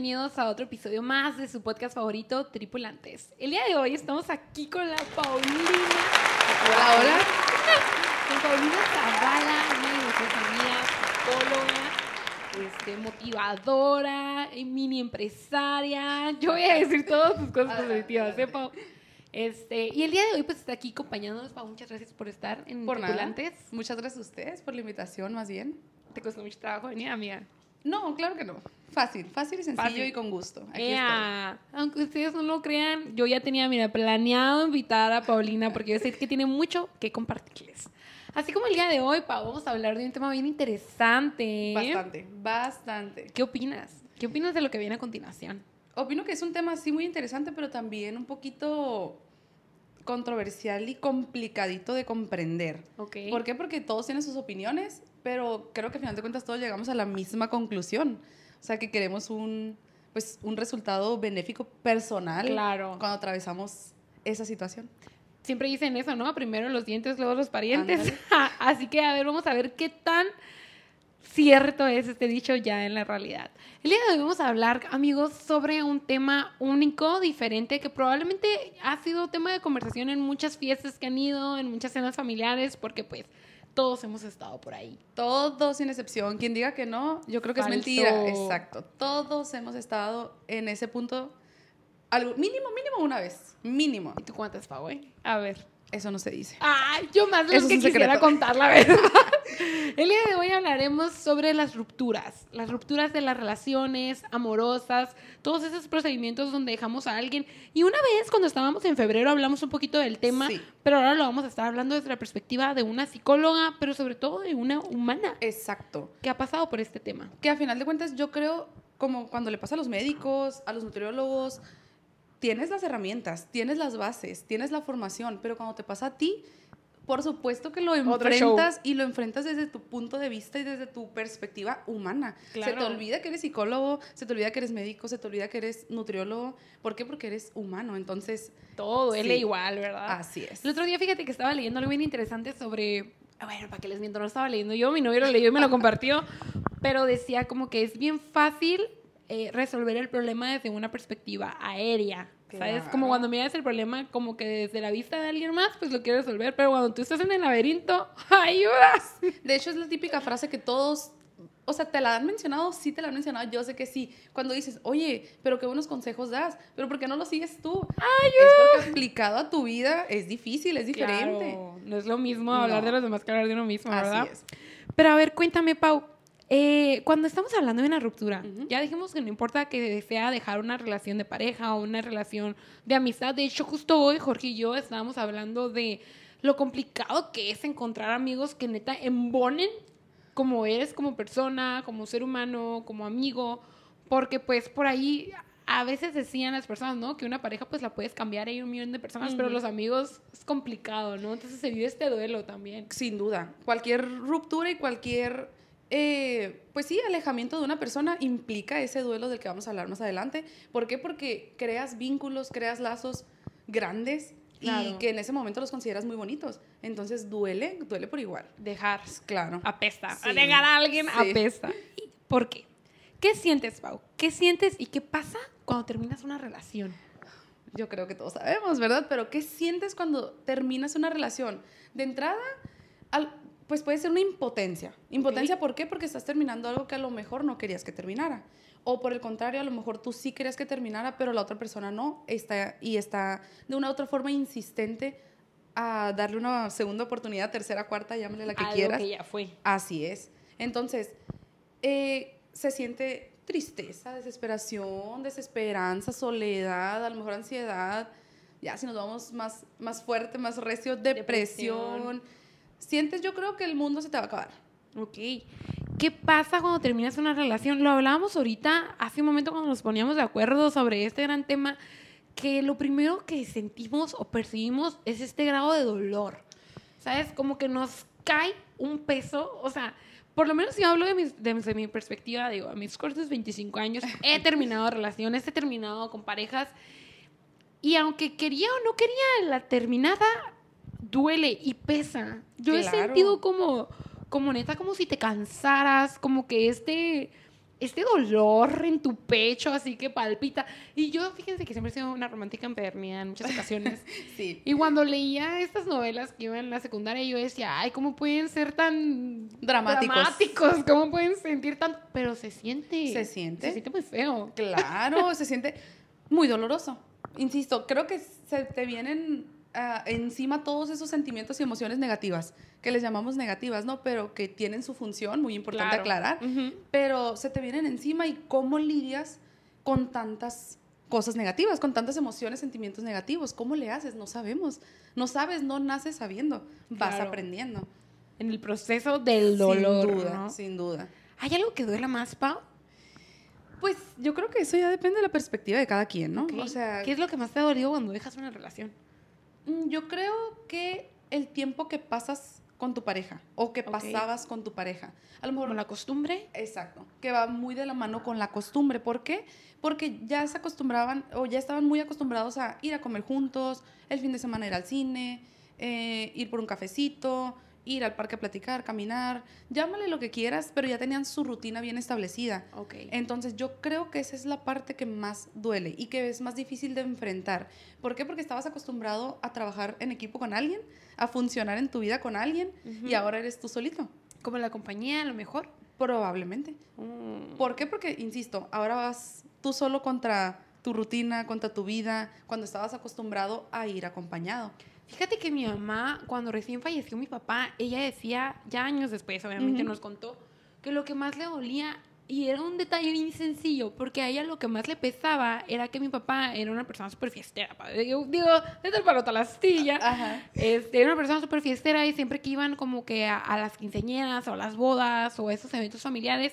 bienvenidos a otro episodio más de su podcast favorito, Tripulantes. El día de hoy estamos aquí con la Paulina. Hola, hola. Con Paulina Zavala, una de nuestras amigas, psicóloga, este, motivadora, eh, mini empresaria. Yo voy a decir todas tus cosas positivas, ¿eh, Pau? Este, y el día de hoy pues está aquí acompañándonos, Pau. Muchas gracias por estar en Por nada. Tripulantes. Muchas gracias a ustedes por la invitación, más bien. ¿Te costó mucho trabajo venir, amiga? No, claro que no. Fácil, fácil y sencillo Fácil. y con gusto. Aquí Ea, Aunque ustedes no lo crean, yo ya tenía, mira, planeado invitar a Paulina porque yo sé que tiene mucho que compartirles. Así como el día de hoy, Pau, vamos a hablar de un tema bien interesante. estoy. Bastante, bastante. ¿Qué opinas? ¿Qué opinas de lo que viene a continuación? Opino que es un tema así muy interesante, pero también un poquito controversial y complicadito de comprender. Ok. ¿Por qué? Porque todos tienen sus opiniones, pero creo que al final de cuentas todos llegamos a la misma conclusión. O sea, que queremos un, pues, un resultado benéfico personal Claro. cuando atravesamos esa situación. Siempre dicen eso, ¿no? Primero los dientes, luego los parientes. Así que, a ver, vamos a ver qué tan cierto es este dicho ya en la realidad. El día de hoy vamos a hablar, amigos, sobre un tema único, diferente, que probablemente ha sido tema de conversación en muchas fiestas que han ido, en muchas cenas familiares, porque pues todos hemos estado por ahí. Todos sin excepción. Quien diga que no, yo creo que Falso. es mentira. Exacto. Todos hemos estado en ese punto, algo, mínimo, mínimo una vez. Mínimo. ¿Y tú cuántas, Pau, eh? A ver. Eso no se dice. Ay, yo más lo que quisiera secreto. contar, la verdad. El día de hoy hablaremos sobre las rupturas, las rupturas de las relaciones amorosas, todos esos procedimientos donde dejamos a alguien. Y una vez, cuando estábamos en febrero, hablamos un poquito del tema, Sí. pero ahora lo vamos a estar hablando desde la perspectiva de una psicóloga, pero sobre todo de una humana Exacto. que ha pasado por este tema. Que a final de cuentas yo creo, como cuando le pasa a los médicos, a los nutriólogos, tienes las herramientas, tienes las bases, tienes la formación, pero cuando te pasa a ti, por supuesto que lo enfrentas y lo enfrentas desde tu punto de vista y desde tu perspectiva humana. Se te olvida que eres psicólogo, se te olvida que eres médico, se te olvida que eres nutriólogo. ¿Por qué? Porque eres humano. Entonces, Todo duele Sí. igual, ¿verdad? así es. El otro día, fíjate que estaba leyendo algo bien interesante sobre. Bueno, para que les miento, no estaba leyendo yo, mi novio lo leyó y me lo compartió. Pero decía como que es bien fácil eh, resolver el problema desde una perspectiva aérea. ¿Sabes? Como cuando miras el problema como que desde la vista de alguien más, pues lo quieres resolver. Pero cuando tú estás en el laberinto, ¡ayudas! De hecho, es la típica frase que todos, o sea, te la han mencionado, sí te la han mencionado, yo sé que sí. Cuando dices, oye, pero qué buenos consejos das, pero ¿por qué no los sigues tú? Es porque aplicado a tu vida es difícil, es diferente. Claro, no es lo mismo hablar No. de los demás que hablar de uno mismo, ¿verdad? Así es. Pero a ver, cuéntame, Pau. Eh, cuando estamos hablando de una ruptura, ya dijimos que no importa que sea dejar una relación de pareja o una relación de amistad. De hecho, justo hoy Jorge y yo estábamos hablando de lo complicado que es encontrar amigos que neta embonen como eres como persona, como ser humano, como amigo, porque pues por ahí a veces decían las personas, ¿no? Que una pareja pues la puedes cambiar, hay un millón de personas, pero los amigos es complicado, ¿no? Entonces se vive este duelo también. Sin duda, cualquier ruptura y cualquier, eh, pues sí, alejamiento de una persona implica ese duelo del que vamos a hablar más adelante. ¿Por qué? Porque creas vínculos, creas lazos grandes Claro. y que en ese momento los consideras muy bonitos. Entonces duele, duele por igual. Dejar Claro. apesta. Sí. Negar a alguien Sí. apesta. ¿Y ¿Por qué? ¿Qué sientes, Pau? ¿Qué sientes y qué pasa cuando terminas una relación? Yo creo que todos sabemos, ¿verdad? Pero ¿qué sientes cuando terminas una relación? De entrada, al- pues puede ser una impotencia. Impotencia, ¿por qué? Porque estás terminando algo que a lo mejor no querías que terminara. O por el contrario, a lo mejor tú sí querías que terminara, pero la otra persona no. Está, y está de una u otra forma insistente a darle una segunda oportunidad, tercera, cuarta, llámale la que Algo quieras. que ya fue. Así es. Entonces, eh, se siente tristeza, desesperación, desesperanza, soledad, a lo mejor ansiedad. Ya si nos vamos más, más fuerte, más recio, depresión. Depresión. Sientes, yo creo que el mundo se te va a acabar. Ok. ¿Qué pasa cuando terminas una relación? Lo hablábamos ahorita, hace un momento cuando nos poníamos de acuerdo sobre este gran tema, que lo primero que sentimos o percibimos es este grado de dolor. ¿Sabes? Como que nos cae un peso, o sea, por lo menos si yo hablo de mi, de, de mi perspectiva, digo, a mis cortos 25 años he terminado relaciones, he terminado con parejas y aunque quería o no quería la terminada, duele y pesa. Yo he Claro. sentido como, como neta, como si te cansaras, como que este este dolor en tu pecho, así que palpita. Y yo, fíjense que siempre he sido una romántica empedernida en muchas ocasiones. Sí. Y cuando leía estas novelas que iban en la secundaria, yo decía, ay, ¿cómo pueden ser tan Dramáticos. dramáticos? ¿Cómo pueden sentir tanto? Pero se siente. Se siente. Se siente muy feo. Claro, se siente muy doloroso. Insisto, creo que se te vienen ah, encima todos esos sentimientos y emociones negativas, que les llamamos negativas, ¿no? Pero que tienen su función, muy importante Claro. aclarar. Pero se te vienen encima y cómo lidias con tantas cosas negativas, con tantas emociones, sentimientos negativos. ¿Cómo le haces? No sabemos. No sabes, no naces sabiendo. Vas Claro. aprendiendo. En el proceso del dolor. Sin duda, ¿no? sin duda. ¿Hay algo que duela más, Pau? Pues yo creo que eso ya depende de la perspectiva de cada quien, ¿no? O sea, ¿qué es lo que más te ha dolido cuando dejas una relación? Mm, Yo creo que el tiempo que pasas con tu pareja o que pasabas con tu pareja. A lo mejor ¿Como la costumbre? Exacto, que va muy de la mano con la costumbre. ¿Por qué? Porque ya se acostumbraban o ya estaban muy acostumbrados a ir a comer juntos, el fin de semana ir al cine, eh, ir por un cafecito, ir al parque a platicar, caminar, llámale lo que quieras, pero ya tenían su rutina bien establecida. Ok. Entonces yo creo que esa es la parte que más duele y que es más difícil de enfrentar. ¿Por qué? Porque estabas acostumbrado a trabajar en equipo con alguien, a funcionar en tu vida con alguien y ahora eres tú solito. Como la compañía, a lo mejor. Probablemente. Mm. ¿Por qué? Porque, insisto, ahora vas tú solo contra tu rutina, contra tu vida, cuando estabas acostumbrado a ir acompañado. Fíjate que mi mamá, cuando recién falleció mi papá, ella decía, ya años después, obviamente Ujú. nos contó, que lo que más le dolía, y era un detalle bien sencillo, porque a ella lo que más le pesaba era que mi papá era una persona súper fiestera. pa- Digo, desde el palo a la astilla. Ajá. Este, era una persona súper fiestera y siempre que iban como que a, a las quinceañeras o a las bodas o a esos eventos familiares,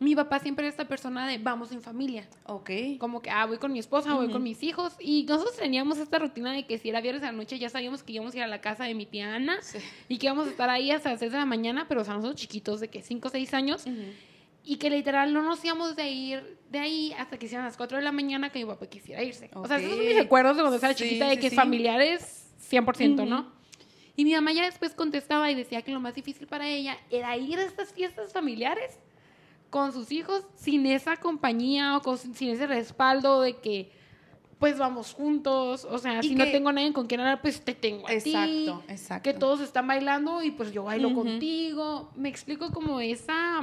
mi papá siempre era esta persona de vamos en familia. Ok. Como que, ah, voy con mi esposa, voy con mis hijos. Y nosotros teníamos esta rutina de que si era viernes a la noche ya sabíamos que íbamos a ir a la casa de mi tía Ana Sí. y que íbamos a estar ahí hasta las 6 de la mañana, pero o sea, nosotros chiquitos de que 5 o 6 años. Y que literal no nos íbamos de ir de ahí hasta que hicieran las 4 de la mañana que mi papá quisiera irse. O sea, esos son mis recuerdos de cuando estaba Sí, chiquita de sí, que familiares 100%, Ujú. ¿no? Y mi mamá ya después contestaba y decía que lo más difícil para ella era ir a estas fiestas familiares con sus hijos sin esa compañía o con- sin ese respaldo de que pues vamos juntos, o sea, Y si no tengo nadie con quien hablar, pues te tengo a ti. Exacto, exacto. Que todos están bailando y pues yo bailo contigo. Me explico como esa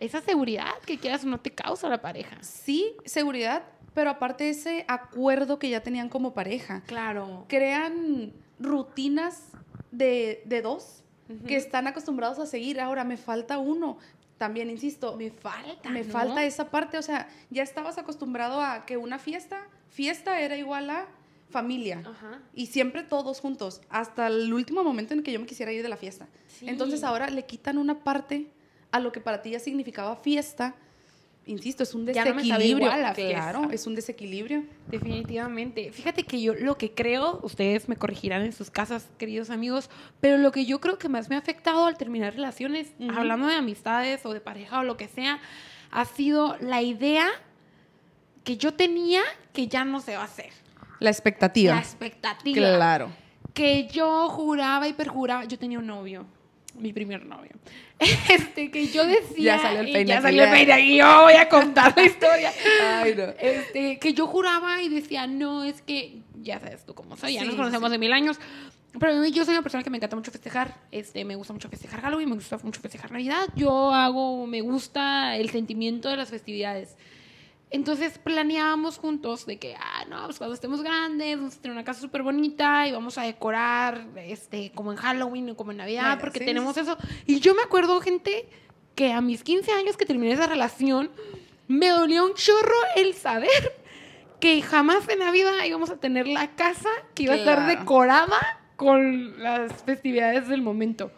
esa seguridad que quieras o no te causa la pareja. Sí, seguridad, pero aparte ese acuerdo que ya tenían como pareja. Claro. Crean rutinas de, de dos que están acostumbrados a seguir. Ahora me falta uno. También, insisto, me falta. me ¿no? falta esa parte. O sea, ya estabas acostumbrado a que una fiesta, fiesta era igual a familia. Ajá. Y siempre todos juntos, hasta el último momento en que yo me quisiera ir de la fiesta. Sí. Entonces ahora le quitan una parte a lo que para ti ya significaba fiesta. Insisto, es un no desequilibrio. igual la claro, es un desequilibrio. Definitivamente. Fíjate que yo lo que creo, ustedes me corregirán en sus casas, queridos amigos, pero lo que yo creo que más me ha afectado al terminar relaciones, hablando de amistades o de pareja o lo que sea, ha sido la idea que yo tenía que ya no se va a hacer. La expectativa. La expectativa. Claro. Que yo juraba y perjuraba. Yo tenía un novio, mi primer novio. Este, que yo decía. Ya salió el y peine Ya aquí, salió el ya. peine aquí, yo voy a contar la historia. Ay, no. Este, que yo juraba y decía, no, es que ya sabes tú cómo soy, ya Sí, nos conocemos sí. de mil años. Pero yo soy una persona que me encanta mucho festejar. Este, me gusta mucho festejar Halloween, me gusta mucho festejar Navidad. Yo hago, me gusta el sentimiento de las festividades. Entonces planeábamos juntos de que, ah, no, pues cuando estemos grandes, vamos a tener una casa súper bonita y vamos a decorar, este, como en Halloween o como en Navidad, porque sí, tenemos sí. eso. Y yo me acuerdo, gente, que a mis 15 años que terminé esa relación, me dolió un chorro el saber que jamás en la vida íbamos a tener la casa que iba a estar decorada con las festividades del momento.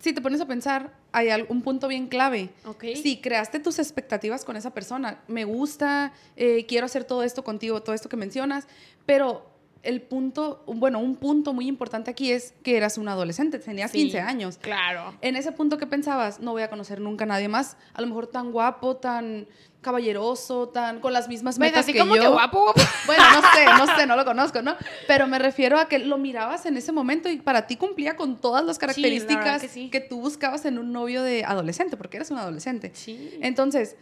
Si te pones a pensar, hay un punto bien clave. Si creaste tus expectativas con esa persona, me gusta, eh, quiero hacer todo esto contigo, todo esto que mencionas, pero el punto, bueno, un punto muy importante aquí es que eras un adolescente, tenías Sí, 15 años. Claro. En ese punto que pensabas, no voy a conocer nunca a nadie más, a lo mejor tan guapo, tan caballeroso, tan con las mismas ¿Ves? metas Así que como yo. que guapo, guapo. Bueno, no sé, no sé, no lo conozco, ¿no? Pero me refiero a que lo mirabas en ese momento y para ti cumplía con todas las características que sí. que tú buscabas en un novio de adolescente, porque eres un adolescente. Sí. Entonces,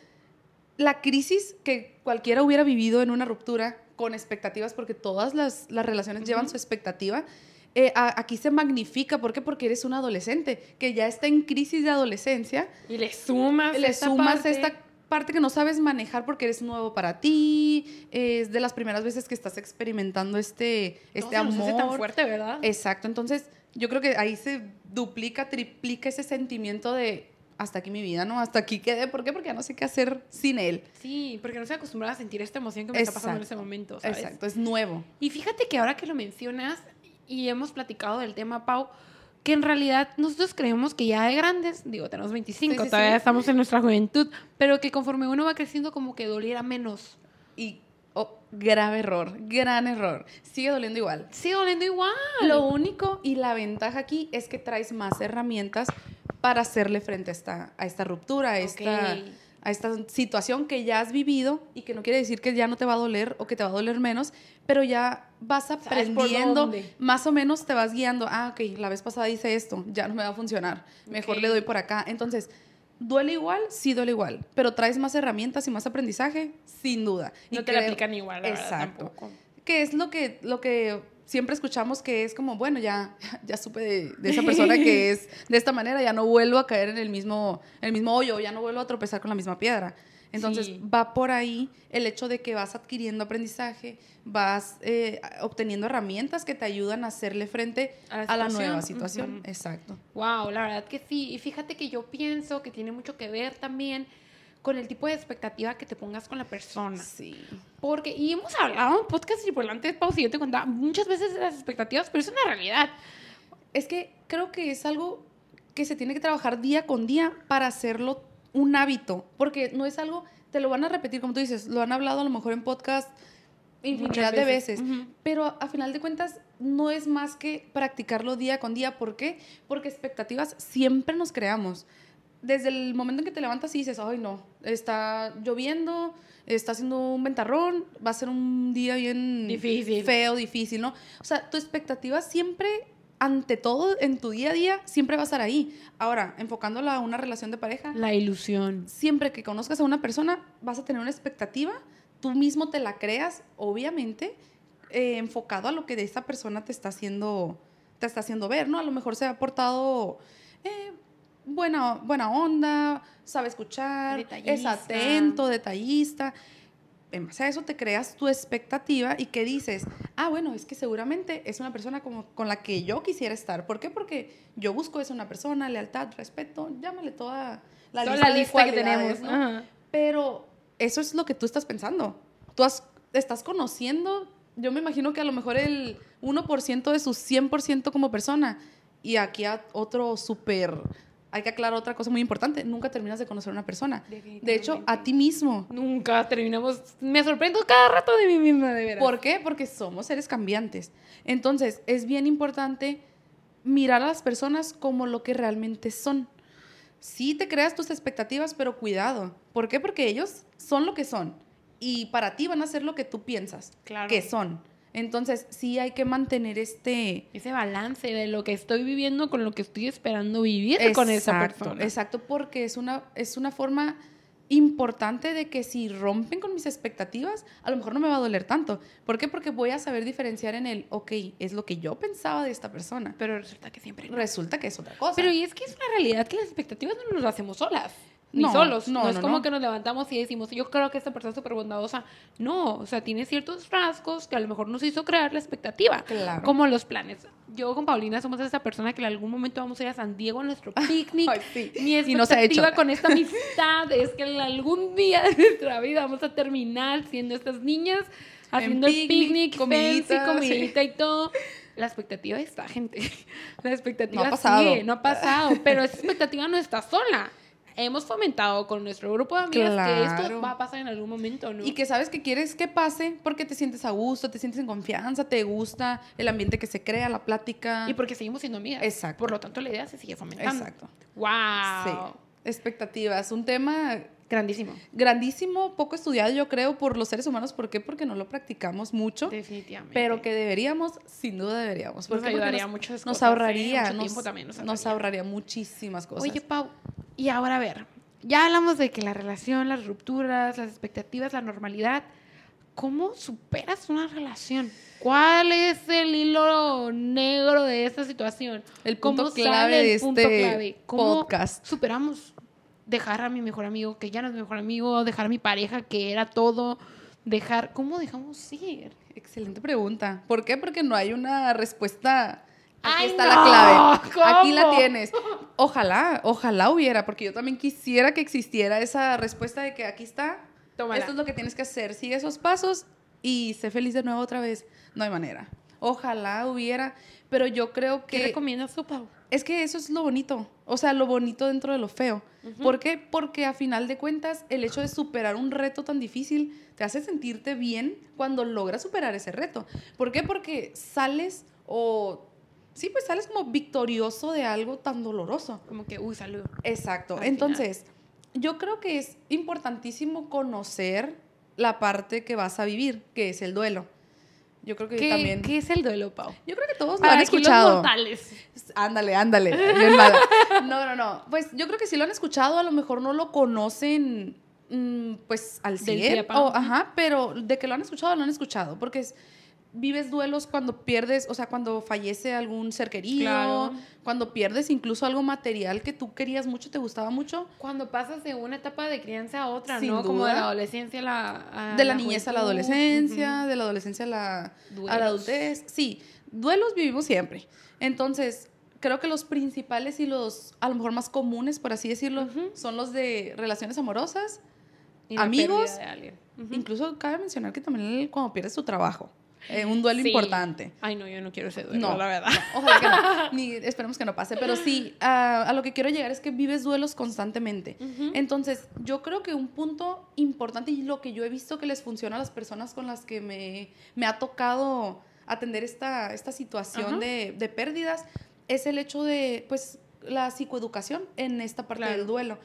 la crisis que cualquiera hubiera vivido en una ruptura con expectativas, porque todas las, las relaciones llevan su expectativa, eh, a- aquí se magnifica. ¿Por qué? Porque eres un adolescente que ya está en crisis de adolescencia. Y le sumas Le esta sumas parte. esta parte que no sabes manejar porque eres nuevo para ti. Es de las primeras veces que estás experimentando este, No este se hace amor. tan fuerte, ¿verdad? Exacto. Entonces, yo creo que ahí se duplica, triplica ese sentimiento de hasta aquí mi vida, ¿no? Hasta aquí quedé. ¿Por qué? Porque ya no sé qué hacer sin él. Sí, porque no estoy acostumbrada a sentir esta emoción que me está pasando en ese momento, ¿sabes? Exacto, es nuevo. Y fíjate que ahora que lo mencionas y hemos platicado del tema, Pau, que en realidad nosotros creemos que ya de grandes, digo, tenemos 25, Sí, sí, todavía sí. estamos en nuestra juventud, pero que conforme uno va creciendo como que doliera menos. Y, oh, grave error, gran error. Sigue doliendo igual. Sigue doliendo igual. Lo único y la ventaja aquí es que traes más herramientas para hacerle frente a esta, a esta ruptura, a esta, a esta situación que ya has vivido y que no quiere decir que ya no te va a doler o que te va a doler menos, pero ya vas aprendiendo, más o menos te vas guiando. Ah, ok, la vez pasada hice esto, ya no me va a funcionar, mejor le doy por acá. Entonces, ¿duele igual? Sí, duele igual, pero traes más herramientas y más aprendizaje, sin duda. Y No te la aplican igual, la verdad, Exacto tampoco. que es lo que, lo que siempre escuchamos que es como, bueno, ya, ya supe de, de esa persona que es de esta manera, ya no vuelvo a caer en el mismo, en el mismo hoyo, ya no vuelvo a tropezar con la misma piedra. Entonces Sí. va por ahí el hecho de que vas adquiriendo aprendizaje, vas eh, obteniendo herramientas que te ayudan a hacerle frente A a la nueva situación. Exacto. Wow, la verdad que sí. Y fíjate que yo pienso que tiene mucho que ver también con el tipo de expectativa que te pongas con la persona. Sí. Porque, y hemos hablado en podcast tripulantes, Pau, si yo te contaba muchas veces las expectativas, pero es una realidad. Es que creo que es algo que se tiene que trabajar día con día para hacerlo un hábito, porque no es algo, te lo van a repetir, como tú dices, lo han hablado a lo mejor en podcast infinidad Muchas de veces, Ujú. pero a final de cuentas no es más que practicarlo día con día. ¿Por qué? Porque expectativas siempre nos creamos. Desde el momento en que te levantas y dices, ay no, está lloviendo, está haciendo un ventarrón, va a ser un día bien Difícil. feo, difícil, ¿no? O sea, tu expectativa siempre, ante todo, en tu día a día, siempre va a estar ahí. Ahora, enfocándola a una relación de pareja, La ilusión. siempre que conozcas a una persona, vas a tener una expectativa, tú mismo te la creas, obviamente, eh, enfocado a lo que de esta persona te está haciendo, te está haciendo ver, ¿no? A lo mejor se ha portado eh, buena, buena onda, sabe escuchar, es atento, detallista. En base a eso te creas tu expectativa y que dices, ah, bueno, es que seguramente es una persona como, con la que yo quisiera estar. ¿Por qué? Porque yo busco es una persona, lealtad, respeto, llámale toda la Toda lista, la lista que tenemos. Pero eso es lo que tú estás pensando. Tú has- estás conociendo, yo me imagino que a lo mejor el 1% de su 100% como persona. Y aquí a otro súper, hay que aclarar otra cosa muy importante, nunca terminas de conocer a una persona. De hecho, a ti mismo. Nunca terminamos. Me sorprendo cada rato de mí misma, de veras. ¿Por qué? Porque somos seres cambiantes. Entonces, es bien importante mirar a las personas como lo que realmente son. Sí te creas tus expectativas, pero cuidado. ¿Por qué? Porque ellos son lo que son. Y para ti van a ser lo que tú piensas Claro. que son. Entonces, sí hay que mantener este... Ese balance de lo que estoy viviendo con lo que estoy esperando vivir con esa persona. Exacto, porque es una, es una forma importante de que si rompen con mis expectativas, a lo mejor no me va a doler tanto. ¿Por qué? Porque voy a saber diferenciar en el, ok, es lo que yo pensaba de esta persona. Pero resulta que siempre no. Resulta que es otra cosa. Pero y es que es una realidad que las expectativas no nos las hacemos solas. Ni No, solos. no, No, es no, como no. que nos levantamos y decimos, yo creo que esta persona es súper bondadosa. No, o sea, tiene ciertos rasgos que a lo mejor nos hizo crear la expectativa. Claro. Como los planes. Yo con Paulina somos esa persona que en algún momento vamos a ir a San Diego a nuestro picnic. Ay, sí. Mi Y no se ha expectativa hecho. con esta amistad es que algún día de nuestra vida vamos a terminar siendo estas niñas haciendo el picnic, picnic, comidita, fancy, sí. comidita y todo. La expectativa está, gente. La expectativa No ha pasado. sigue, no ha pasado, pero esa expectativa no está sola. Hemos fomentado con nuestro grupo de amigas que esto va a pasar en algún momento, ¿no? Y que sabes que quieres que pase porque te sientes a gusto, te sientes en confianza, te gusta el ambiente que se crea, la plática. Y porque seguimos siendo amigas. Exacto. Por lo tanto, la idea se sigue fomentando. Exacto. ¡Wow! Sí. Expectativas. Un tema Grandísimo. grandísimo, poco estudiado yo creo por los seres humanos. ¿Por qué? Porque no lo practicamos mucho. Definitivamente. Pero que deberíamos, sin duda deberíamos. ¿Por Nos? Porque ayudaría nos, muchas nos cosas, ¿eh? ahorraría, Mucho nos, tiempo también nos nos ahorraría. ahorraría muchísimas cosas. Oye, Pau, y ahora a ver, ya hablamos de que la relación, las rupturas, las expectativas, la normalidad. ¿Cómo superas una relación? ¿Cuál es el hilo negro de esta situación? El punto ¿Cómo clave el de punto este clave? ¿Cómo podcast. superamos dejar a mi mejor amigo que ya no es mi mejor amigo, dejar a mi pareja que era todo, dejar, ¿cómo dejamos ir? Excelente pregunta. ¿Por qué? Porque no hay una respuesta. Aquí Ay, está no, la clave. ¿cómo? Aquí la tienes. Ojalá, ojalá hubiera, porque yo también quisiera que existiera esa respuesta de que aquí está. Tómala. Esto es lo que tienes que hacer. Sigue esos pasos y sé feliz de nuevo otra vez. No hay manera. Ojalá hubiera, pero yo creo ¿Qué que recomiendas tú, Pau? es que eso es lo bonito. O sea, lo bonito dentro de lo feo. ¿Por qué? Porque a final de cuentas, el hecho de superar un reto tan difícil te hace sentirte bien cuando logras superar ese reto. ¿Por qué? Porque sales o... Sí, pues sales como victorioso de algo tan doloroso. Como que, uy, salud. Exacto. Al final. Entonces, yo creo que es importantísimo conocer la parte que vas a vivir, que es el duelo. Yo creo que ¿Qué, también... ¿Qué es el duelo, Pau? Yo creo que todos lo han escuchado. mortales. Ándale, ándale. No, no, no. Pues yo creo que sí lo han escuchado, a lo mejor no lo conocen mm, pues al Del 100. pie a pa. o- ajá, pero de que lo han escuchado, lo han escuchado. Porque es- vives duelos cuando pierdes, o sea, cuando fallece algún ser querido, Claro. cuando pierdes incluso algo material que tú querías mucho, te gustaba mucho. Cuando pasas de una etapa de crianza a otra, Sin ¿no? Como de duda. la adolescencia a la... a de la, niñez a la adolescencia, de la adolescencia a la, a la adultez. Sí, duelos vivimos siempre. Entonces, creo que los principales y los, a lo mejor más comunes, por así decirlo, son los de relaciones amorosas. Y amigos. Incluso cabe mencionar que también cuando pierdes tu trabajo, eh, un duelo Sí. importante. Ay, no, yo no quiero ese duelo, No, la verdad. no, ojalá que no. Ni, esperemos que no pase. Pero sí, a, a lo que quiero llegar es que vives duelos constantemente. Entonces, yo creo que un punto importante y lo que yo he visto que les funciona a las personas con las que me, me ha tocado atender esta, esta situación de, de pérdidas es el hecho de, pues, la psicoeducación en esta parte Claro. del duelo.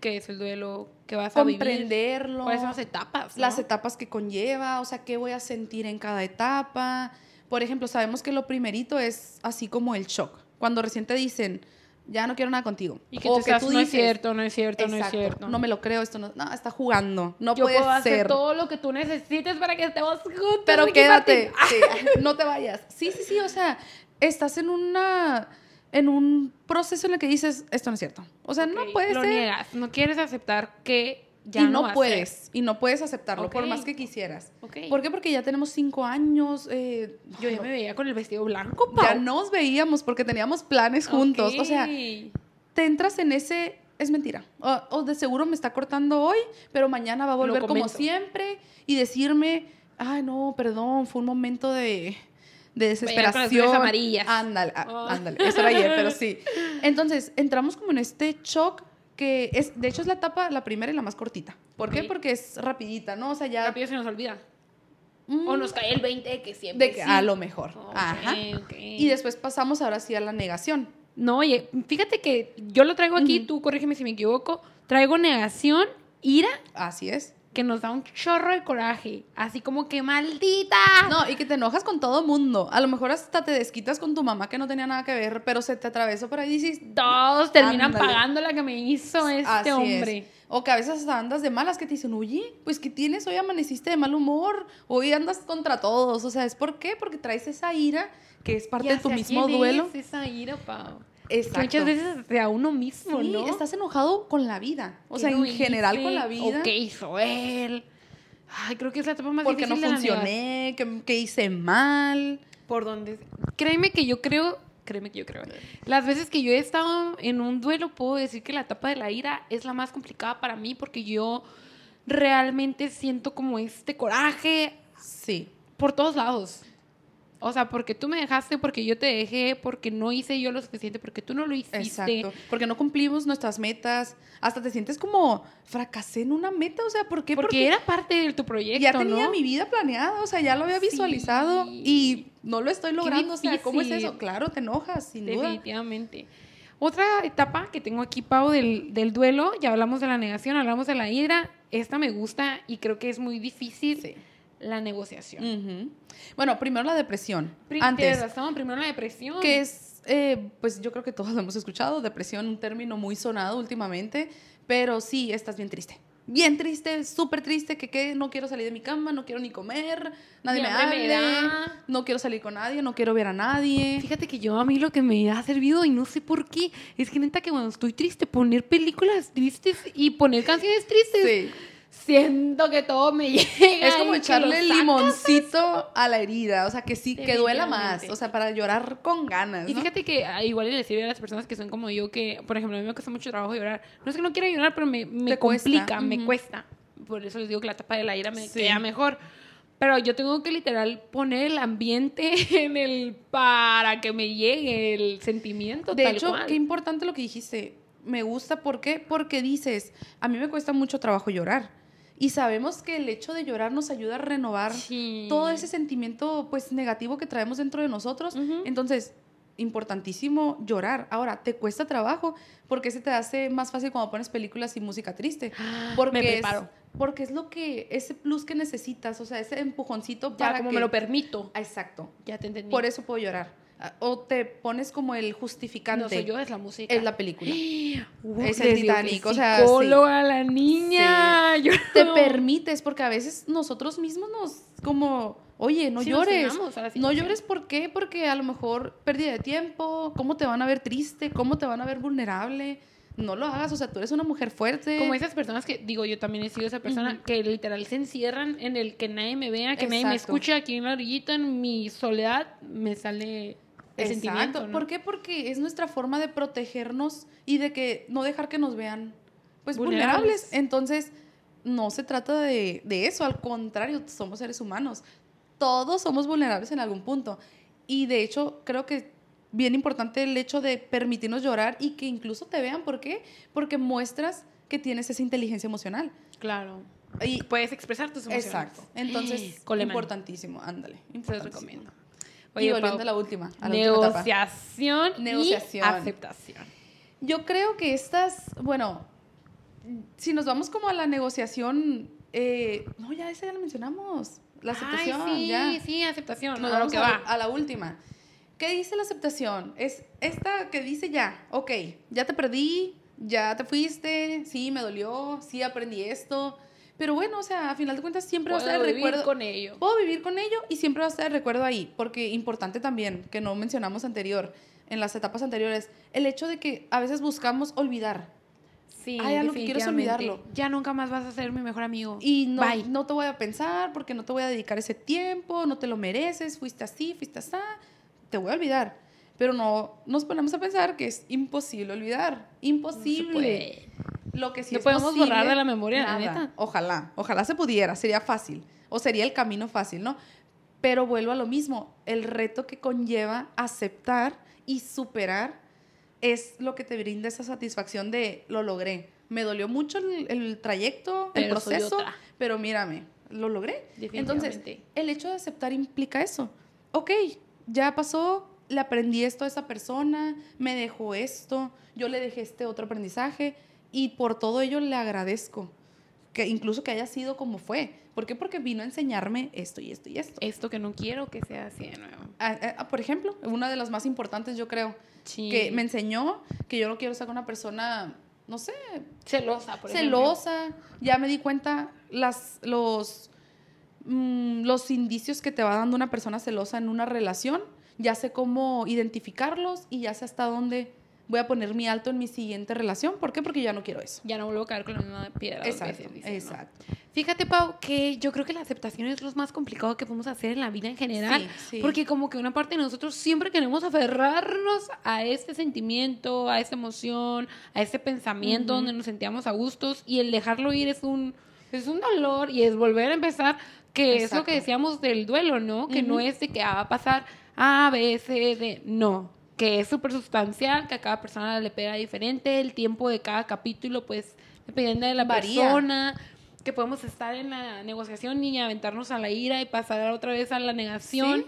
¿Qué es el duelo que vas a vivir? Comprenderlo. ¿Cuáles son las etapas? las etapas que conlleva, o sea, qué voy a sentir en cada etapa. Por ejemplo, sabemos que lo primerito es así como el shock. Cuando recién te dicen, ya no quiero nada contigo. Y que tú, estás, no es cierto, no es cierto, no es "Exacto, cierto. No me lo creo, esto no, no, está jugando, no Yo puede puedo hacer todo lo que tú necesites para que estemos juntos. Pero Ricky quédate, sí, no te vayas. Sí, sí, sí, o sea, estás en una en un proceso en el que dices, esto no es cierto. O sea, no Ok, puede lo ser. niegas, no quieres aceptar que ya y no, puedes, y no puedes aceptarlo por más que quisieras. ¿Por qué? Porque ya tenemos cinco años. eh, Yo ya me veía con el vestido blanco, Pau. ya nos veíamos porque teníamos planes juntos. O sea, te entras en ese, es mentira. O, o de seguro me está cortando hoy, pero mañana va a volver como siempre y decirme, ay, no, perdón, fue un momento de, de con desesperación. flores amarillas. Ándale, Oh. ándale, eso era ayer, pero sí. Entonces, entramos como en este shock que es, de hecho es la etapa, la primera y la más cortita. ¿Por qué? Porque es rapidita, ¿no? O sea, ya... Rápido se nos olvida. mm, O nos cae el 20 de que siempre de que sí. a lo mejor. Ajá. Y después pasamos ahora sí a la negación. No, oye, fíjate que yo lo traigo aquí, tú corrígeme si me equivoco. Traigo negación, ira, Así es. Que nos da un chorro de coraje. Así como que maldita. No, y que te enojas con todo mundo. A lo mejor hasta te desquitas con tu mamá que no tenía nada que ver, pero se te atravesó por ahí y dices, Todos terminan Ándale. pagando la que me hizo este así hombre. es. O que a veces hasta andas de malas que te dicen, oye, pues ¿qué tienes? Hoy amaneciste de mal humor, hoy andas contra todos. O sea, ¿es por qué? Porque traes esa ira que es parte ¿Y de tu mismo duelo. Es esa ira, Pau? Exacto. Muchas veces hacia uno mismo, Sí, ¿no? estás enojado con la vida. O ¿Qué sea, no en general con la vida. ¿O qué hizo él? Ay, creo que es la etapa más Porque no difícil de la negación. funcioné, que, que hice mal. por donde créeme que yo creo créeme que yo creo las veces que yo he estado en un duelo puedo decir que la etapa de la ira es la más complicada para mí porque yo realmente siento como este coraje Sí. por todos lados o sea porque tú me dejaste porque yo te dejé porque no hice yo lo suficiente porque tú no lo hiciste Exacto. Porque no cumplimos nuestras metas. Hasta te sientes como fracasé en una meta. O sea, ¿por qué? porque, era parte de tu proyecto ya tenía ¿no? mi vida planeada. O sea, ya lo había Sí. visualizado y no lo estoy logrando. O sea, ¿cómo es eso? Claro, te enojas, sin duda. Definitivamente. Otra etapa que tengo aquí, Pau, del, del duelo, ya hablamos de la negación, hablamos de la ira. Esta me gusta y creo que es muy difícil, Sí. La negociación. Bueno, primero la depresión. Antes, razón, primero la depresión. que es, eh, pues yo creo que todos lo hemos escuchado, depresión, un término muy sonado últimamente, pero sí estás bien triste. Bien triste, súper triste, que, que no quiero salir de mi cama, no quiero ni comer, nadie me hable, da. no quiero salir con nadie, no quiero ver a nadie. Fíjate que yo a mí lo que me ha servido, y no sé por qué, es que neta que cuando estoy triste, poner películas tristes y poner canciones tristes, Sí. Siento que todo me llega. Es como echarle sacas. limoncito a la herida, o sea, que sí, que duela más, o sea, para llorar con ganas, Y ¿no? fíjate que ah, igual le sirve a las personas que son como yo, que, por ejemplo, a mí me cuesta mucho trabajo llorar. No es que no quiera llorar, pero me, me Te cuesta, complica, me cuesta. Por eso les digo que la tapa de la ira me Sí. queda mejor. Pero yo tengo que literal poner el ambiente en el para que me llegue el sentimiento. De tal hecho, cual. qué importante lo que dijiste. Me gusta, ¿por qué? Porque dices, a mí me cuesta mucho trabajo llorar. Y sabemos que el hecho de llorar nos ayuda a renovar Sí. todo ese sentimiento pues negativo que traemos dentro de nosotros. Entonces, importantísimo llorar. Ahora, te cuesta trabajo porque se te hace más fácil cuando pones películas y música triste. Porque es- porque es lo que, ese plus que necesitas, o sea, ese empujoncito Ya para como que... me lo permito. Exacto. Ya te entendí. Por eso puedo llorar. Ah, O te pones como el justificante. no soy yo, es la música. Es la película. Es el Titanic, o sea, sí. psicóloga la niña. Yo Te permites, porque a veces nosotros mismos nos, como, oye, no Sí, llores. No llores, ¿por qué? Porque a lo mejor pérdida de tiempo, cómo te van a ver triste, cómo te van a ver vulnerable. No lo hagas, o sea, tú eres una mujer fuerte. Como esas personas que, digo, yo también he sido esa persona que literal se encierran en el que nadie me vea, que nadie me escuche aquí en la orillita, en mi soledad, me sale el Exacto. sentimiento. ¿no? ¿Por qué? Porque es nuestra forma de protegernos y de que no dejar que nos vean pues vulnerables. Vulnerables. Entonces, no se trata de, de eso, al contrario, somos seres humanos. Todos somos vulnerables en algún punto. Y de hecho, creo que bien importante el hecho de permitirnos llorar y que incluso te vean. ¿Por qué? Porque muestras que tienes esa inteligencia emocional. Claro. Y, Puedes expresar tus emociones. exacto. Entonces, Coleman. importantísimo, ándale. Se los importantísimo. Y volviendo Pau, a la última. A la última negociación, Negociación. y aceptación. Yo creo que estas, bueno, si nos vamos como a la negociación, eh, no, ya esa ya la mencionamos, la aceptación, Ay, sí, ya. sí, aceptación. Nos a vamos que a, va. a la última. ¿Qué dice la aceptación? Es esta que dice ya, ok, ya te perdí, ya te fuiste, sí, me dolió, sí, aprendí esto, pero bueno, o sea, a final de cuentas siempre va a estar el vivir recuerdo. con ello. Puedo vivir con ello y siempre va a estar el recuerdo ahí, porque importante también, que no mencionamos anterior, en las etapas anteriores, el hecho de que a veces buscamos olvidar. Sí, Hay algo que quieres definitivamente. olvidarlo. Ya nunca más vas a ser mi mejor amigo. Y no, Bye. no te voy a pensar porque no te voy a dedicar ese tiempo, no te lo mereces, fuiste así, fuiste así, te voy a olvidar. Pero no nos ponemos a pensar que es imposible olvidar. Imposible. puede. Lo que sí No es podemos posible, borrar de la memoria, la nada. neta. Ojalá, ojalá se pudiera, sería fácil. O sería el camino fácil, ¿no? Pero vuelvo a lo mismo, el reto que conlleva aceptar y superar es lo que te brinda esa satisfacción de lo logré. Me dolió mucho el, el trayecto, el Pero soy proceso, pero mírame, lo logré. Entonces, el hecho de aceptar implica eso. Ok, ya pasó, le aprendí esto a esa persona, me dejó esto, yo le dejé este otro aprendizaje y por todo ello le agradezco. Que incluso que haya sido como fue. ¿Por qué? Porque vino a enseñarme esto y esto y esto. Esto que no quiero que sea así de nuevo. Ah, ah, por ejemplo, una de las más importantes yo creo, Sí. que me enseñó que yo no quiero con una persona, no sé, celosa, por ejemplo. celosa. Ya me di cuenta las, los, mm, los indicios que te va dando una persona celosa en una relación. Ya sé cómo identificarlos y ya sé hasta dónde voy a poner mi alto en mi siguiente relación. ¿Por qué? Porque ya no quiero eso. Ya no vuelvo a caer con la misma piedra Exacto, veces, dicen, ¿no? exacto. Fíjate, Pau, que yo creo que la aceptación es lo más complicado que podemos hacer en la vida en general. Sí, sí. Porque como que una parte de nosotros siempre queremos aferrarnos a este sentimiento, a esta emoción, a ese pensamiento donde nos sentíamos a gustos y el dejarlo ir es un, es un dolor y es volver a empezar, que es lo Exacto. que decíamos del duelo, ¿no? Que no es de que ah, va a pasar A, B, C, D, no. Que es súper sustancial, que a cada persona le pega diferente, el tiempo de cada capítulo, pues, dependiendo de la Varía. persona, que podemos estar en la negociación y aventarnos a la ira y pasar otra vez a la negación. Sí.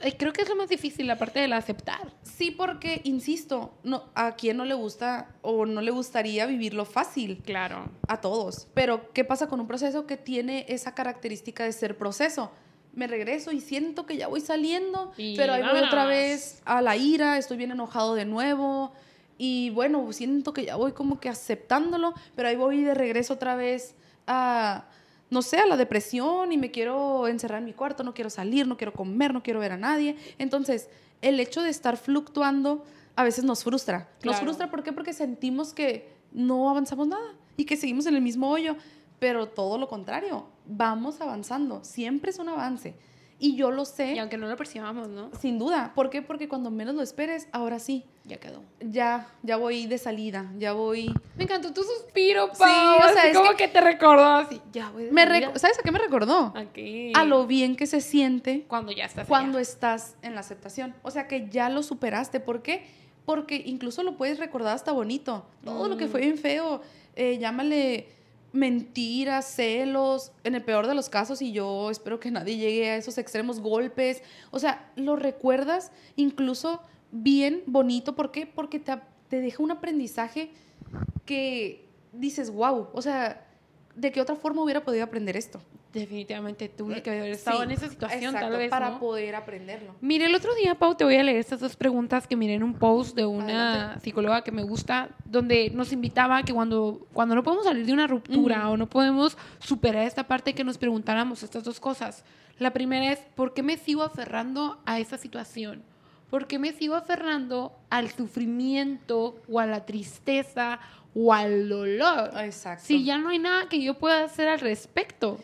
Eh, Creo que es lo más difícil, la parte del aceptar. Sí, porque, insisto, no, a quien no le gusta o no le gustaría vivirlo fácil. Claro. a todos. Pero, ¿qué pasa con un proceso que tiene esa característica de ser proceso? Me regreso y siento que ya voy saliendo, Y pero ahí voy otra vez a la ira, estoy bien enojado de nuevo. Y bueno, siento que ya voy como que aceptándolo, pero ahí voy de regreso otra vez a, no sé, a la depresión y me quiero encerrar en mi cuarto, no quiero salir, no quiero comer, no quiero ver a nadie. Entonces, el hecho de estar fluctuando a veces nos frustra. Nos frustra, ¿por qué? Porque sentimos que no avanzamos nada y que seguimos en el mismo hoyo, pero todo lo contrario, vamos avanzando, siempre es un avance. Y yo lo sé, Y aunque no lo percibamos, ¿no? sin duda. ¿Por qué? Porque cuando menos lo esperes, ahora sí, Ya quedó. ya, ya voy de salida, ya voy... Me encantó tu suspiro, Pau. Sí, o sea, es como que- que... te recordó así. Ya, güey. Me reco- ¿Sabes a qué me recordó? Aquí. A lo bien que se siente Cuando ya estás cuando allá. estás en la aceptación. O sea, que ya lo superaste. ¿Por qué? Porque incluso lo puedes recordar hasta bonito. Todo lo que Mm. fue bien feo, eh, llámale mentiras, celos, en el peor de los casos, y yo espero que nadie llegue a esos extremos, golpes. O sea, lo recuerdas incluso bien bonito. ¿Por qué? Porque te, te deja un aprendizaje que dices, wow, o sea, ¿de qué otra forma hubiera podido aprender esto? Definitivamente tuve que haber estado Sí, en esa situación, exacto, tal vez. para ¿no? poder aprenderlo. Mire, el otro día, Pau, te voy a leer estas dos preguntas que miré en un post de una Adelante. psicóloga que me gusta, donde nos invitaba que cuando, cuando no podemos salir de una ruptura o no podemos superar esta parte, que nos preguntáramos estas dos cosas. La primera es, ¿por qué me sigo aferrando a esa situación? ¿Por qué me sigo aferrando al sufrimiento o a la tristeza o al dolor? Exacto. Si ya no hay nada que yo pueda hacer al respecto.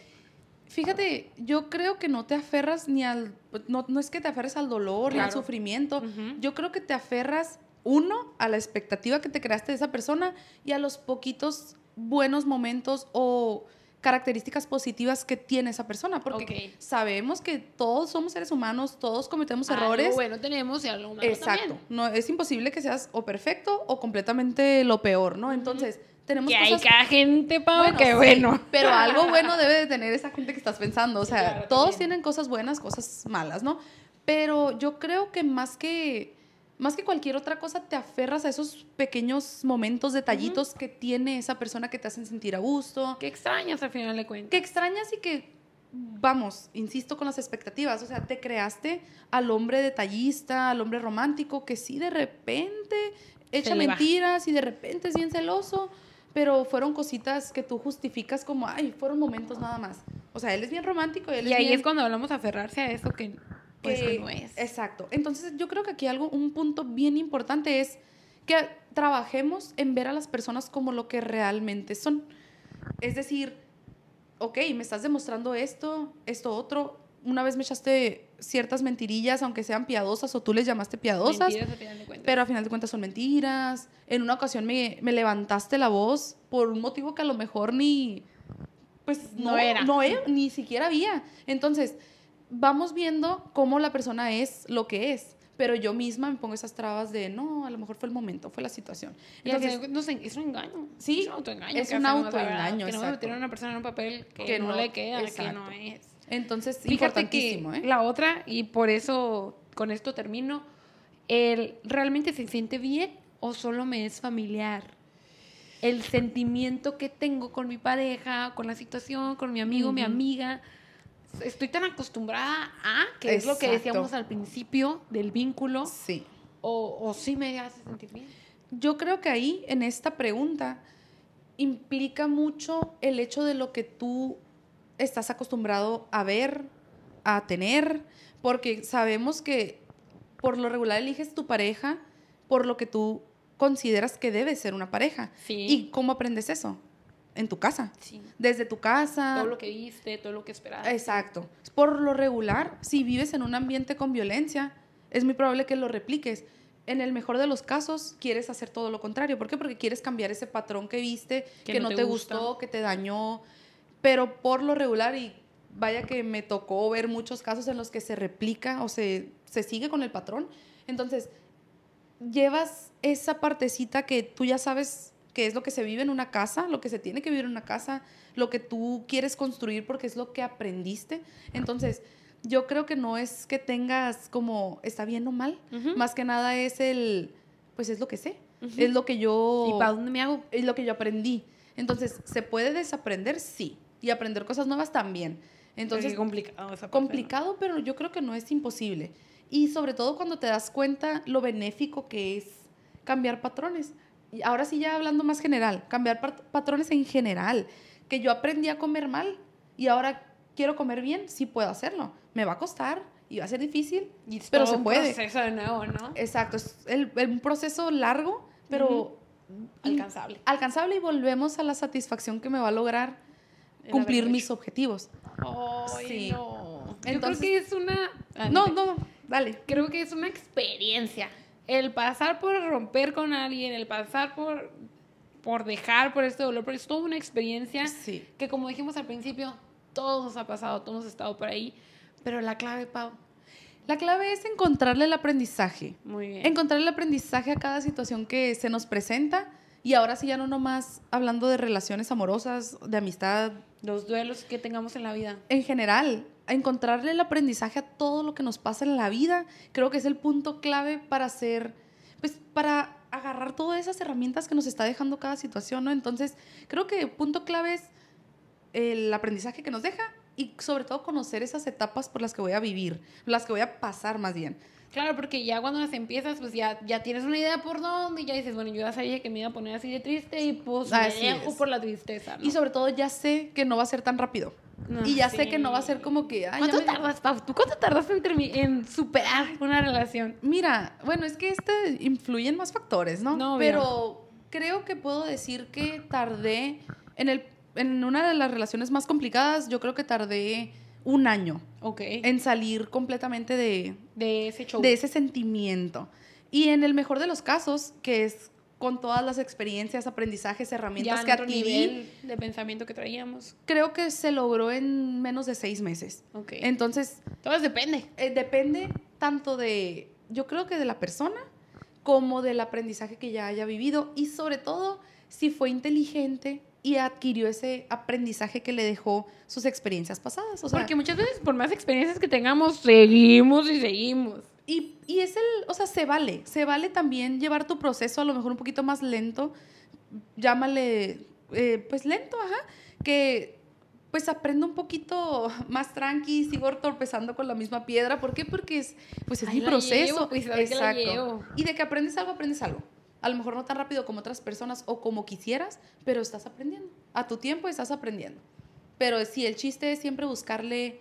Fíjate, yo creo que no te aferras ni al... No, no es que te aferres al dolor ni al sufrimiento. Yo creo que te aferras, uno, a la expectativa que te creaste de esa persona y a los poquitos buenos momentos o características positivas que tiene esa persona. Porque sabemos que todos somos seres humanos, todos cometemos Algo errores. bueno tenemos y algo malo Exacto. también. No, es imposible que seas o perfecto o completamente lo peor, ¿no? Entonces, tenemos Que hay cosas... cada gente, Pau, Bueno, que sí, bueno. Pero algo bueno debe de tener esa gente que estás pensando. O sea, Claro, todos también. tienen cosas buenas, cosas malas, ¿no? Pero yo creo que más que más que cualquier otra cosa te aferras a esos pequeños momentos, detallitos que tiene esa persona que te hacen sentir a gusto, Qué extrañas al final de cuentas. que extrañas y que vamos, insisto con las expectativas, o sea, te creaste al hombre detallista, al hombre romántico que sí de repente echa mentiras y de repente es bien celoso, pero fueron cositas que tú justificas como, ay, fueron momentos nada más. O sea, él es bien romántico y él Y es ahí bien es cuando hablamos de aferrarse a eso que, pues, que no es. Exacto. Entonces, yo creo que aquí algo, un punto bien importante es que trabajemos en ver a las personas como lo que realmente son. Es decir, ok, me estás demostrando esto, esto otro. Una vez me echaste ciertas mentirillas, aunque sean piadosas o tú les llamaste piadosas, Mentiras al final de cuentas. pero a final de cuentas son mentiras. En una ocasión me, me levantaste la voz por un motivo que a lo mejor ni, pues no, No era. no e- ni siquiera había. Entonces, vamos viendo cómo la persona es lo que es. Pero yo misma me pongo esas trabas de, no, a lo mejor fue el momento, fue la situación. y al Entonces, de cuentas, es un engaño. Sí, es un autoengaño. es que un autoengaño, Queremos exacto. meter a una persona en un papel que, Que no, no- le queda, que no es. Entonces Fíjate que ¿eh? la otra, y por eso con esto termino, el ¿realmente se siente bien o solo me es familiar? El sentimiento que tengo con mi pareja, con la situación, con mi amigo, mi Ujú. amiga. Estoy tan acostumbrada a, que es lo que Exacto. decíamos al principio del vínculo, Sí. o, o sí me hace sentir bien. Yo creo que ahí, en esta pregunta, implica mucho el hecho de lo que tú estás acostumbrado a ver, a tener, porque sabemos que por lo regular eliges tu pareja por lo que tú consideras que debe ser una pareja. Sí. ¿Y cómo aprendes eso? En tu casa. Sí. Desde tu casa. Todo lo que viste, todo lo que esperabas. Exacto. Por lo regular, si vives en un ambiente con violencia, es muy probable que lo repliques. En el mejor de los casos, quieres hacer todo lo contrario. ¿Por qué? Porque quieres cambiar ese patrón que viste, que, no, te, gustó, que te dañó. Pero por lo regular, y vaya que me tocó ver muchos casos en los que se replica o se, se sigue con el patrón. Entonces, llevas esa partecita que tú ya sabes que es lo que se vive en una casa, lo que se tiene que vivir en una casa, lo que tú quieres construir porque es lo que aprendiste. Entonces, yo creo que no es que tengas como está bien o mal, Ujú. más que nada es el, pues es lo que sé, Ujú. es lo que yo, ¿Y para dónde me hago? es lo que yo aprendí. Entonces, ¿se puede desaprender? Sí. Y aprender cosas nuevas también. Entonces, Qué complicado esa parte, ¿no? complicado, pero yo creo que no es imposible. Y sobre todo cuando te das cuenta lo benéfico que es cambiar patrones. Y ahora sí, ya hablando más general, cambiar pat- patrones en general. Que yo aprendí a comer mal y ahora quiero comer bien, sí puedo hacerlo. Me va a costar y va a ser difícil, Y es pero todo se un puede. proceso de nuevo, ¿no? Exacto, es el, el- un proceso largo, pero Alcanzable. alcanzable y volvemos a la satisfacción que me va a lograr cumplir mis objetivos. Ay, Sí. no. Yo Entonces- creo que es una... No, no, dale. Creo que es una experiencia. El pasar por romper con alguien, el pasar por, por dejar por este dolor, pero es toda una experiencia Sí. que como dijimos al principio, todos nos ha pasado, todos hemos estado por ahí. Pero la clave, Pau, La clave es encontrarle el aprendizaje. muy bien. Encontrar el aprendizaje a cada situación que se nos presenta. Y ahora sí, ya no nomás hablando de relaciones amorosas, de amistad, Los duelos que tengamos en la vida. en general, encontrarle el aprendizaje a todo lo que nos pasa en la vida, creo que es el punto clave para hacer, pues para agarrar todas esas herramientas que nos está dejando cada situación, ¿no? Entonces, creo que el punto clave es el aprendizaje que nos deja y sobre todo conocer esas etapas por las que voy a vivir, las que voy a pasar más bien. Claro, porque ya cuando las empiezas, pues ya, ya tienes una idea por dónde y ya dices, bueno, yo ya sabía que me iba a poner así de triste y pues Así me dejo es. por la tristeza, ¿no? Y sobre todo ya sé que no va a ser tan rápido. No, y ya sé que no va a ser como que... "Ay, ya ¿Cuánto me- tardas, Pau? ¿Tú cuánto tardas en, en superar una relación? Mira, bueno, es que este influyen más factores, ¿no? No. Pero creo que puedo decir que tardé en el en una de las relaciones más complicadas, yo creo que tardé un año Ok. en salir completamente de, de ese show. de ese sentimiento. Y en el mejor de los casos, que es con todas las experiencias, aprendizajes, ya herramientas en que adquirí, nivel de pensamiento que traíamos. creo que se logró en menos de seis meses. Ok. Entonces, Todo depende. eh, depende tanto de, yo creo que de la persona, como del aprendizaje que ya haya vivido y sobre todo si fue inteligente y adquirió ese aprendizaje que le dejó sus experiencias pasadas. O sea, Porque muchas veces, por más experiencias que tengamos, seguimos y seguimos. y, y es el, o sea, se vale, se vale también llevar tu proceso a lo mejor un poquito más lento, llámale, eh, pues lento, ajá, que pues aprendo un poquito más tranqui, sigo tropezando con la misma piedra. ¿Por qué? Porque es, pues es Ahí mi proceso. llevo, pues, llevo. Y de que aprendes algo, aprendes algo. A lo mejor no tan rápido como otras personas o como quisieras, pero estás aprendiendo. A tu tiempo estás aprendiendo. Pero sí, el chiste es siempre buscarle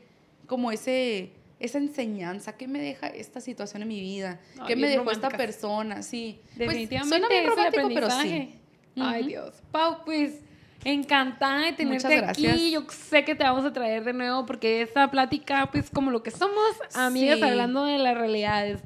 como ese, esa enseñanza. ¿Qué me deja esta situación en mi vida? Ay, ¿Qué me dejó esta persona? Sí. Pues, Definitivamente suena bien romántico, pero sí. Ay. Dios. Pau, pues encantada de tenerte aquí. Yo sé que te vamos a traer de nuevo porque esta plática, pues como lo que somos, amigas Sí. hablando de las realidades.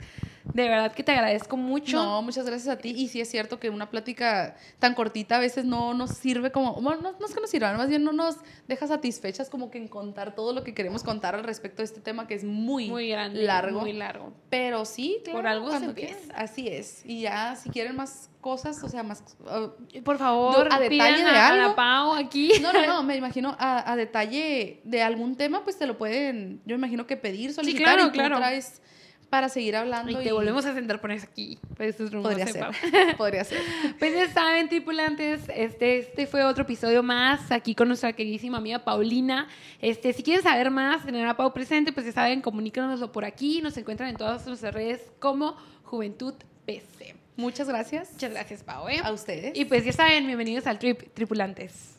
De verdad que te agradezco mucho. No, muchas gracias a ti. Y sí es cierto que una plática tan cortita a veces no nos sirve como, bueno, no, no es que nos sirva, más bien no nos deja satisfechas como que en contar todo lo que queremos contar al respecto de este tema que es muy, muy grande. largo. Muy largo. Pero sí, claro, Por algo se empieza. Así es. Y ya, si quieren más cosas, o sea, más... uh, Por favor, a detalle de a, a la algo. Pau aquí. no, no, no, me imagino a, a detalle de algún tema, pues te lo pueden, yo imagino que pedir, solicitar claro, y tú claro. traes para seguir hablando. Y te volvemos a sentar pones aquí. Pues, es Podría ser, podría ser. Pues ya saben, tripulantes, este, este fue otro episodio más aquí con nuestra queridísima amiga Paulina. Este, si quieren saber más, tener a Pau presente, pues ya saben, comuníquenoslo por aquí. Nos encuentran en todas nuestras redes como Juventud PC. Muchas gracias. Muchas gracias, Pau. ¿eh? A ustedes. Y pues ya saben, bienvenidos al Trip, tripulantes.